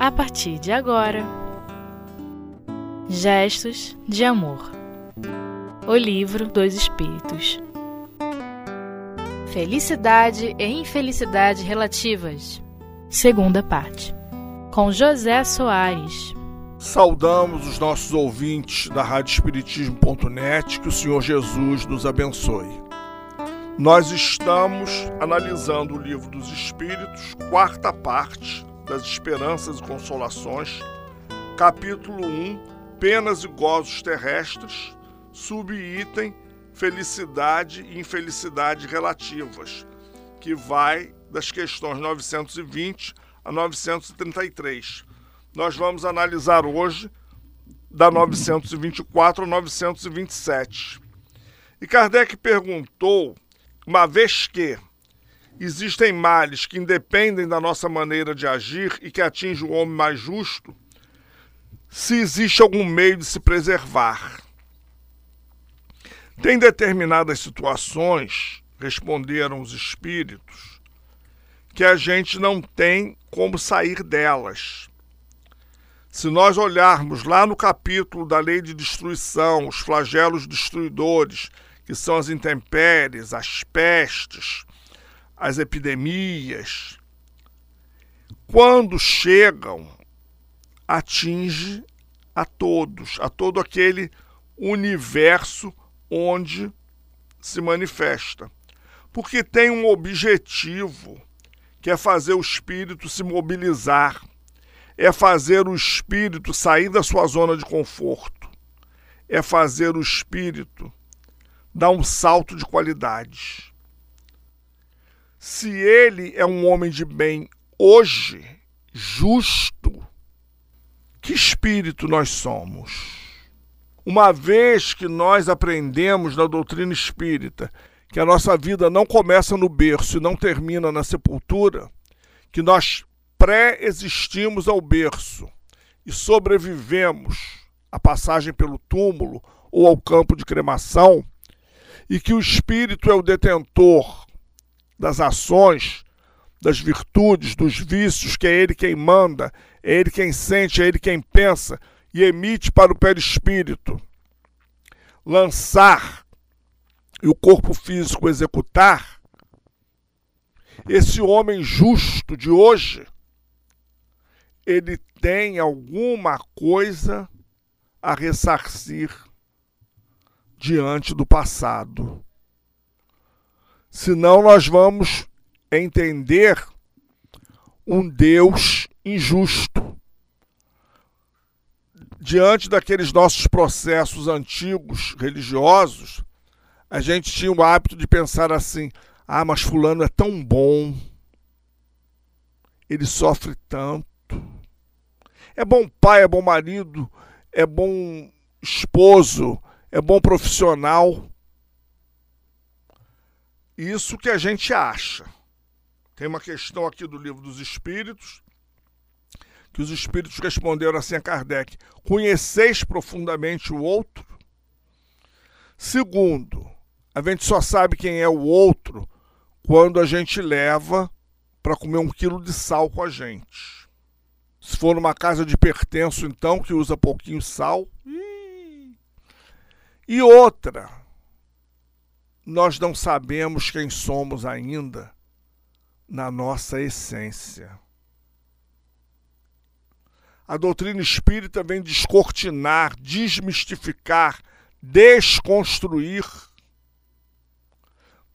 a partir de agora. Gestos de Amor. O Livro dos Espíritos. Felicidade e Infelicidade Relativas. Segunda parte. Com José Soares. Saudamos os nossos ouvintes da Rádio Espiritismo.net, que o Senhor Jesus nos abençoe. Nós estamos analisando o Livro dos Espíritos, quarta parte, das Esperanças e Consolações, capítulo 1, Penas e Gozos Terrestres, subitem Felicidade e Infelicidade Relativas, que vai das questões 920 a 933. Nós vamos analisar hoje da 924 a 927. E Kardec perguntou, uma vez que existem males que independem da nossa maneira de agir e que atingem o homem mais justo, se existe algum meio de se preservar. Tem determinadas situações, responderam os espíritos, que a gente não tem como sair delas. Se nós olharmos lá no capítulo da lei de destruição, os flagelos destruidores, que são as intempéries, as pestes, as epidemias, quando chegam, atinge a todos, a todo aquele universo onde se manifesta. Porque tem um objetivo, que é fazer o espírito se mobilizar, é fazer o espírito sair da sua zona de conforto, é fazer o espírito dar um salto de qualidade se ele é um homem de bem hoje, justo, que espírito nós somos? Uma vez que nós aprendemos na doutrina espírita que a nossa vida não começa no berço e não termina na sepultura, que nós pré-existimos ao berço e sobrevivemos à passagem pelo túmulo ou ao campo de cremação, e que o espírito é o detentor das ações, das virtudes, dos vícios, que é Ele quem manda, é Ele quem sente, é Ele quem pensa e emite para o perispírito. Lançar e o corpo físico executar, esse homem justo de hoje, ele tem alguma coisa a ressarcir diante do passado. Senão nós vamos entender um Deus injusto. Diante daqueles nossos processos antigos religiosos, a gente tinha o hábito de pensar assim: ah, mas Fulano é tão bom, ele sofre tanto. É bom pai, é bom marido, é bom esposo, é bom profissional. Isso que a gente acha. Tem uma questão aqui do livro dos Espíritos, que os Espíritos responderam assim a Kardec: Conheceis profundamente o outro? Segundo, a gente só sabe quem é o outro quando a gente leva para comer um quilo de sal com a gente. Se for numa casa de pertenço, então, que usa pouquinho sal. E outra, nós não sabemos quem somos ainda na nossa essência. A doutrina espírita vem descortinar, desmistificar, desconstruir,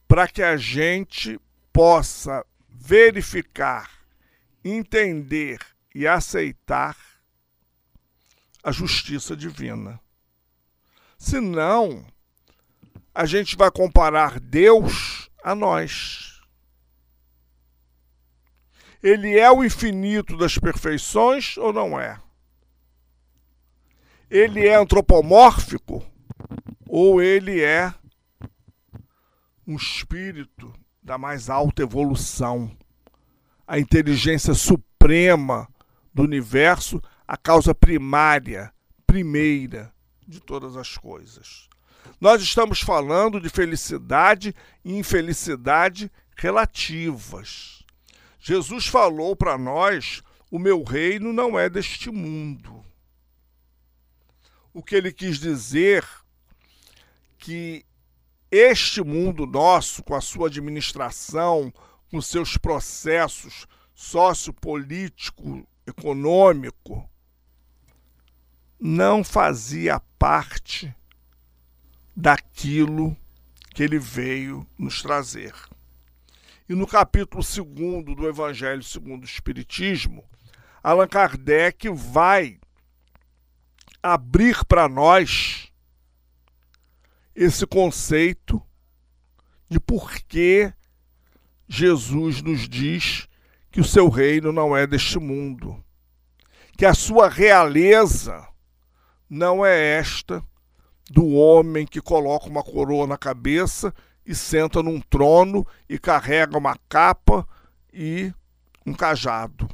para que a gente possa verificar, entender e aceitar a justiça divina. Senão, a gente vai comparar Deus a nós. Ele é o infinito das perfeições ou não é? Ele é antropomórfico ou ele é um espírito da mais alta evolução, a inteligência suprema do universo, a causa primária, primeira de todas as coisas. Nós estamos falando de felicidade e infelicidade relativas. Jesus falou para nós o meu reino não é deste mundo. O que ele quis dizer que este mundo nosso, com a sua administração, com seus processos sociopolítico, econômico, não fazia parte daquilo que ele veio nos trazer. E no capítulo 2 do Evangelho segundo o Espiritismo, Allan Kardec vai abrir para nós esse conceito de por que Jesus nos diz que o seu reino não é deste mundo, que a sua realeza não é esta do homem que coloca uma coroa na cabeça e senta num trono e carrega uma capa e um cajado.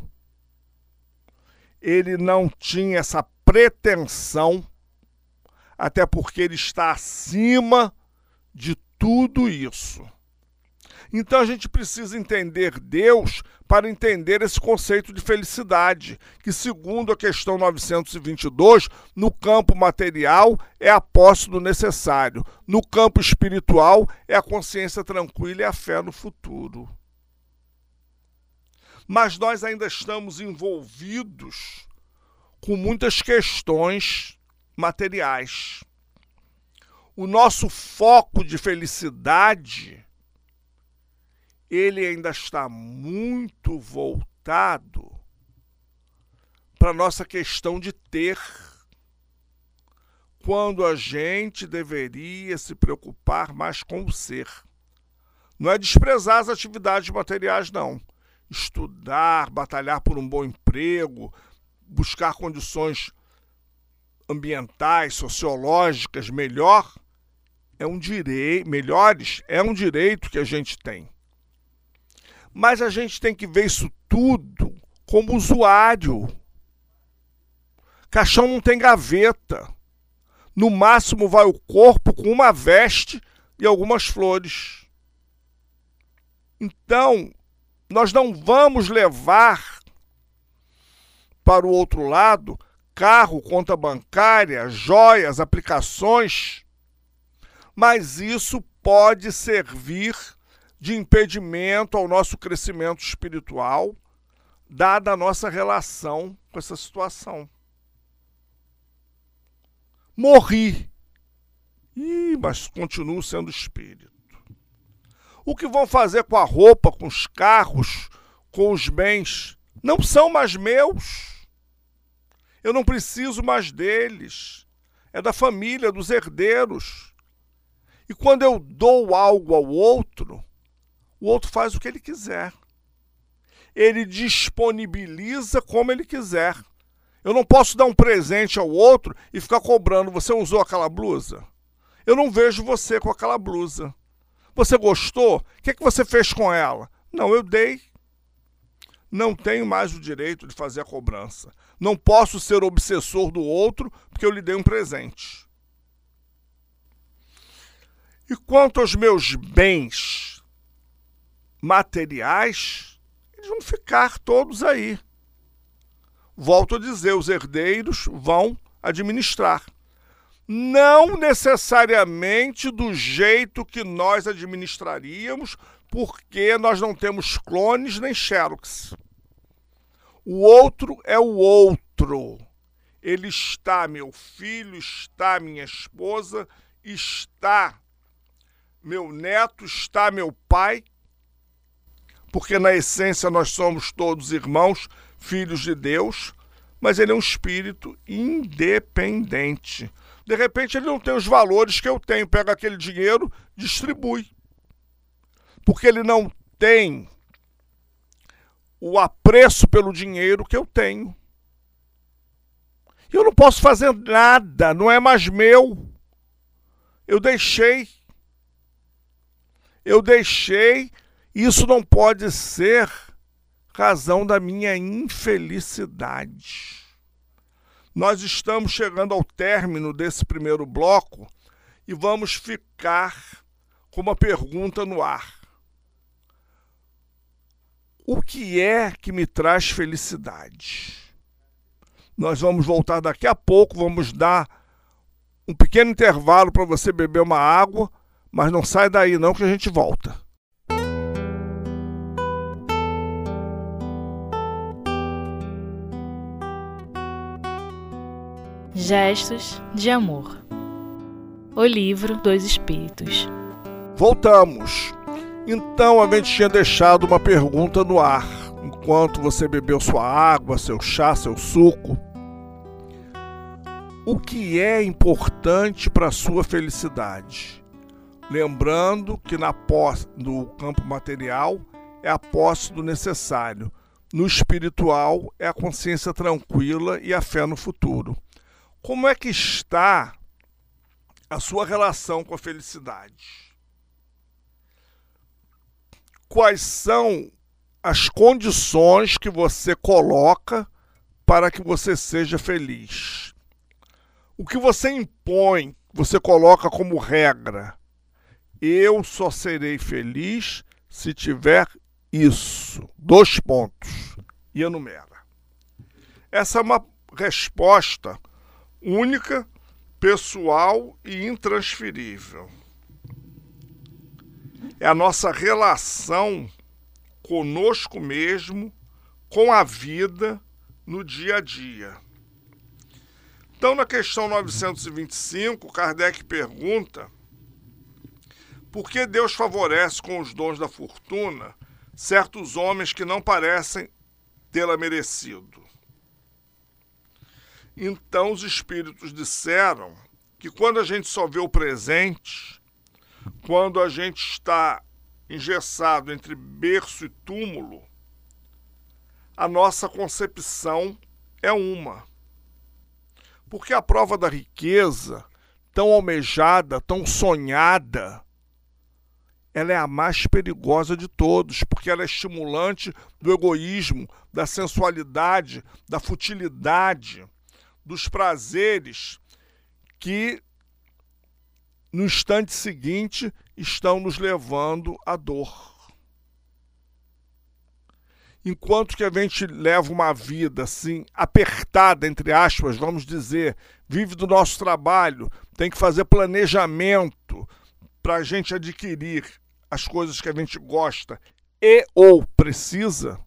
Ele não tinha essa pretensão, até porque ele está acima de tudo isso. Então a gente precisa entender Deus para entender esse conceito de felicidade, que, segundo a questão 922, no campo material é a posse do necessário, no campo espiritual é a consciência tranquila e a fé no futuro. Mas nós ainda estamos envolvidos com muitas questões materiais. O nosso foco de felicidade ele ainda está muito voltado para a nossa questão de ter, quando a gente deveria se preocupar mais com o ser. Não é desprezar as atividades materiais, não. Estudar, batalhar por um bom emprego, buscar condições ambientais, sociológicas melhor, é um direito, melhores, é um direito que a gente tem. Mas a gente tem que ver isso tudo como usuário. Caixão não tem gaveta. No máximo vai o corpo com uma veste e algumas flores. Então, nós não vamos levar para o outro lado carro, conta bancária, joias, aplicações, mas isso pode servir de impedimento ao nosso crescimento espiritual, dada a nossa relação com essa situação. Morri. Ih, mas continuo sendo espírito. O que vão fazer com a roupa, com os carros, com os bens? Não são mais meus. Eu não preciso mais deles. É da família, dos herdeiros. E quando eu dou algo ao outro, o outro faz o que ele quiser. Ele disponibiliza como ele quiser. Eu não posso dar um presente ao outro e ficar cobrando. Você usou aquela blusa? Eu não vejo você com aquela blusa. Você gostou? O que, é que você fez com ela? Não, eu dei. Não tenho mais o direito de fazer a cobrança. Não posso ser obsessor do outro porque eu lhe dei um presente. E quanto aos meus bens, materiais, eles vão ficar todos aí. Volto a dizer, os herdeiros vão administrar. Não necessariamente do jeito que nós administraríamos, porque nós não temos clones nem xerox. O outro é o outro. Ele está, meu filho, está minha esposa, está meu neto, está meu pai, porque na essência nós somos todos irmãos, filhos de Deus, mas ele é um espírito independente. De repente ele não tem os valores que eu tenho, pega aquele dinheiro, distribui. Porque ele não tem o apreço pelo dinheiro que eu tenho. Eu não posso fazer nada, não é mais meu. Eu deixei. Eu deixei isso não pode ser razão da minha infelicidade. Nós estamos chegando ao término desse primeiro bloco e vamos ficar com uma pergunta no ar. o que é que me traz felicidade? Nós vamos voltar daqui a pouco, vamos dar um pequeno intervalo para você beber uma água, mas não sai daí não que a gente volta. Gestos de Amor O Livro dos Espíritos Voltamos. Então a gente tinha deixado uma pergunta no ar enquanto você bebeu sua água, seu chá, seu suco. O que é importante para a sua felicidade? Lembrando que na posse, no campo material é a posse do necessário. No espiritual é a consciência tranquila e a fé no futuro. Como é que está a sua relação com a felicidade? Quais são as condições que você coloca para que você seja feliz? O que você impõe, você coloca como regra. Eu só serei feliz se tiver isso. Dois pontos. E enumera. Essa é uma resposta única, pessoal e intransferível. É a nossa relação conosco mesmo, com a vida no dia a dia. Então, na questão 925, Kardec pergunta por que Deus favorece com os dons da fortuna certos homens que não parecem tê-la merecido. Então os espíritos disseram que quando a gente só vê o presente, quando a gente está engessado entre berço e túmulo, a nossa concepção é uma. Porque a prova da riqueza, tão almejada, tão sonhada, ela é a mais perigosa de todos, porque ela é estimulante do egoísmo, da sensualidade, da futilidade dos prazeres que no instante seguinte estão nos levando à dor. Enquanto que a gente leva uma vida assim, apertada, entre aspas, vamos dizer, vive do nosso trabalho, tem que fazer planejamento para a gente adquirir as coisas que a gente gosta e ou precisa,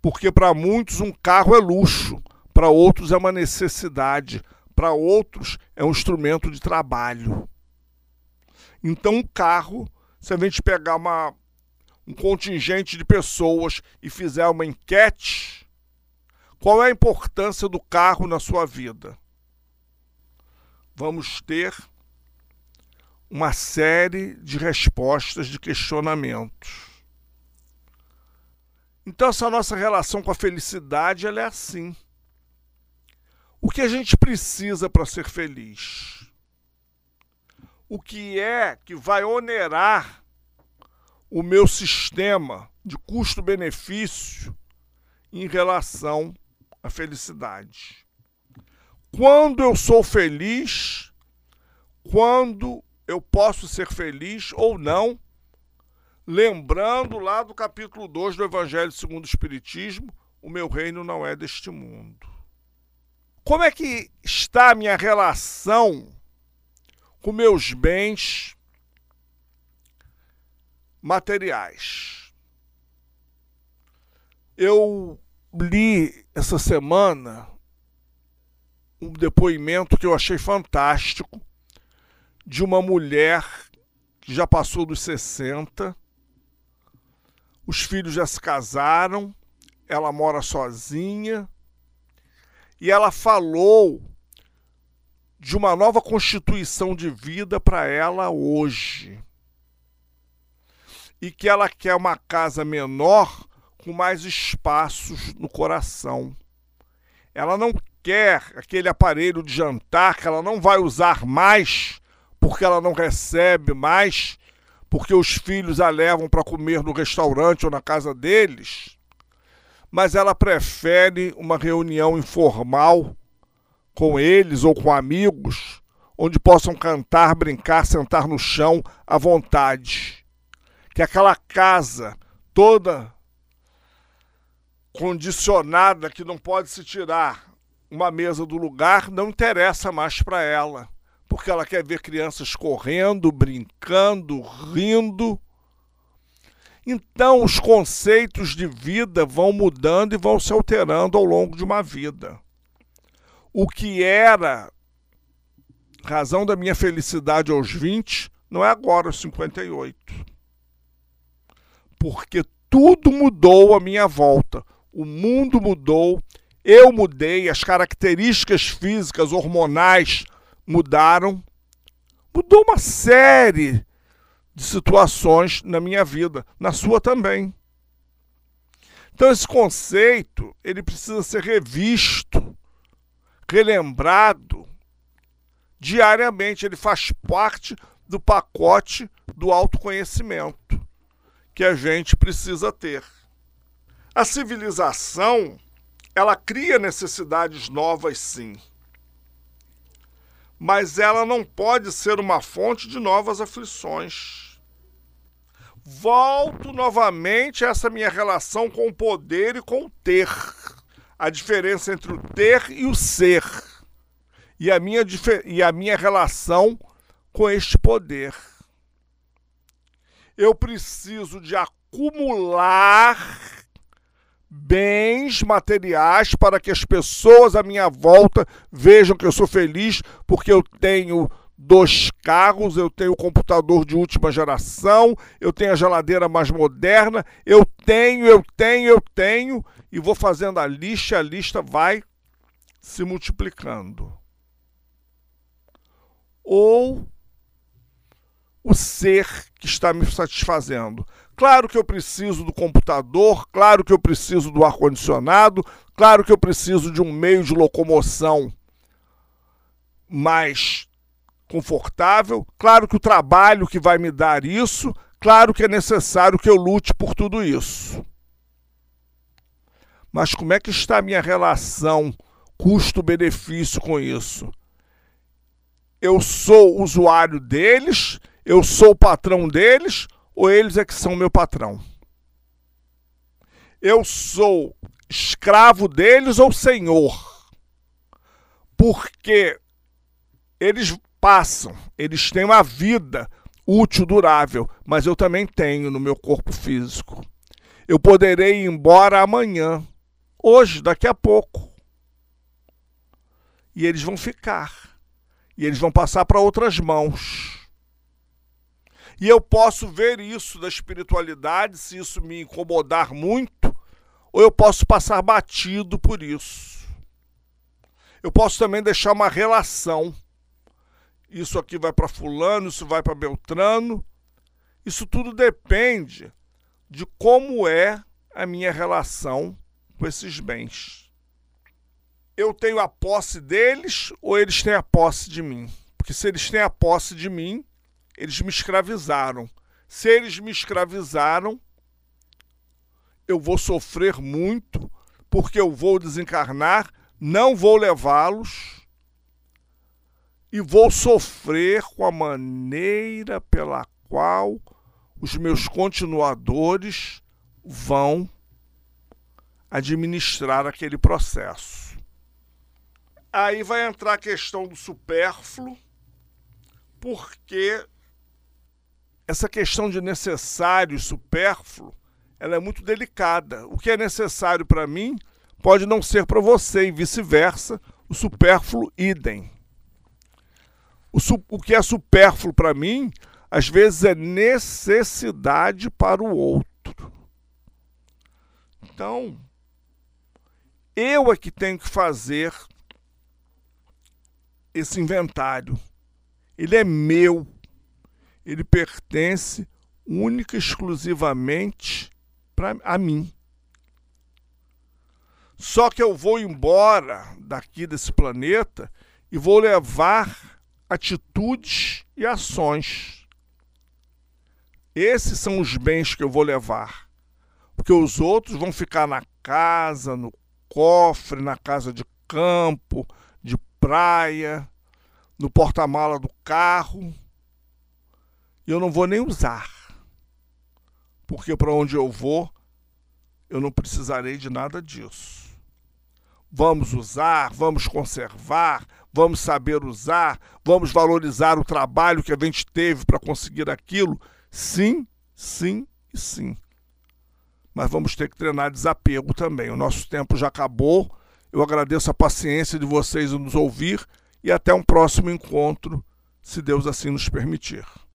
porque para muitos um carro é luxo, para outros é uma necessidade, para outros é um instrumento de trabalho. Então, um carro, se a gente pegar uma, um contingente de pessoas e fizer uma enquete, qual é a importância do carro na sua vida? Vamos ter uma série de respostas, de questionamentos. Então, essa nossa relação com a felicidade ela é assim. O que a gente precisa para ser feliz? O que é que vai onerar o meu sistema de custo-benefício em relação à felicidade? Quando eu sou feliz, quando eu posso ser feliz ou não, lembrando lá do capítulo 2 do Evangelho segundo o Espiritismo, o meu reino não é deste mundo. Como é que está a minha relação com meus bens materiais? Eu li essa semana um depoimento que eu achei fantástico de uma mulher que já passou dos 60, os filhos já se casaram, ela mora sozinha e ela falou de uma nova constituição de vida para ela hoje. E que ela quer uma casa menor com mais espaços no coração. Ela não quer aquele aparelho de jantar que ela não vai usar mais, porque ela não recebe mais, porque os filhos a levam para comer no restaurante ou na casa deles mas ela prefere uma reunião informal com eles ou com amigos, onde possam cantar, brincar, sentar no chão à vontade. Que aquela casa toda condicionada que não pode se tirar uma mesa do lugar, não interessa mais para ela, porque ela quer ver crianças correndo, brincando, rindo. Então, os conceitos de vida vão mudando e vão se alterando ao longo de uma vida. O que era razão da minha felicidade aos 20 não é agora aos 58. Porque tudo mudou à minha volta. O mundo mudou, eu mudei, as características físicas, hormonais mudaram. Mudou uma série de situações na minha vida, na sua também. Então esse conceito, ele precisa ser revisto, relembrado diariamente, ele faz parte do pacote do autoconhecimento que a gente precisa ter. A civilização, ela cria necessidades novas, sim. Mas ela não pode ser uma fonte de novas aflições. Volto novamente a essa minha relação com o poder e com o ter. A diferença entre o ter e o ser. E a minha, e a minha relação com este poder. Eu preciso de acumular bens materiais para que as pessoas à minha volta vejam que eu sou feliz porque eu tenho dois carros, eu tenho o computador de última geração, eu tenho a geladeira mais moderna, eu tenho, eu tenho, eu tenho, e vou fazendo a lista, a lista vai se multiplicando. Ou o ser que está me satisfazendo. Claro que eu preciso do computador, claro que eu preciso do ar-condicionado, claro que eu preciso de um meio de locomoção mais confortável, claro que o trabalho que vai me dar isso, claro que é necessário que eu lute por tudo isso. Mas como é que está a minha relação custo-benefício com isso? Eu sou usuário deles, eu sou o patrão deles ou eles é que são meu patrão? Eu sou escravo deles ou senhor? Porque eles passam, eles têm uma vida útil, durável, mas eu também tenho no meu corpo físico. Eu poderei ir embora amanhã, hoje, daqui a pouco. E eles vão ficar. E eles vão passar para outras mãos. E eu posso ver isso da espiritualidade, se isso me incomodar muito, ou eu posso passar batido por isso. Eu posso também deixar uma relação. Isso aqui vai para Fulano, isso vai para Beltrano. Isso tudo depende de como é a minha relação com esses bens. Eu tenho a posse deles ou eles têm a posse de mim? Porque se eles têm a posse de mim, eles me escravizaram. Se eles me escravizaram, eu vou sofrer muito, porque eu vou desencarnar, não vou levá-los e vou sofrer com a maneira pela qual os meus continuadores vão administrar aquele processo. Aí vai entrar a questão do supérfluo, porque essa questão de necessário e supérfluo, ela é muito delicada. O que é necessário para mim pode não ser para você e vice-versa, o supérfluo idem. O, o que é supérfluo para mim, às vezes é necessidade para o outro. Então, eu é que tenho que fazer esse inventário. Ele é meu ele pertence única e exclusivamente para a mim. Só que eu vou embora daqui desse planeta e vou levar atitudes e ações. Esses são os bens que eu vou levar. Porque os outros vão ficar na casa, no cofre, na casa de campo, de praia, no porta-mala do carro e eu não vou nem usar. porque para onde eu vou, eu não precisarei de nada disso. Vamos usar, vamos conservar, vamos saber usar, vamos valorizar o trabalho que a gente teve para conseguir aquilo. Sim, sim e sim. Mas vamos ter que treinar desapego também. O nosso tempo já acabou. Eu agradeço a paciência de vocês em nos ouvir e até um próximo encontro, se Deus assim nos permitir.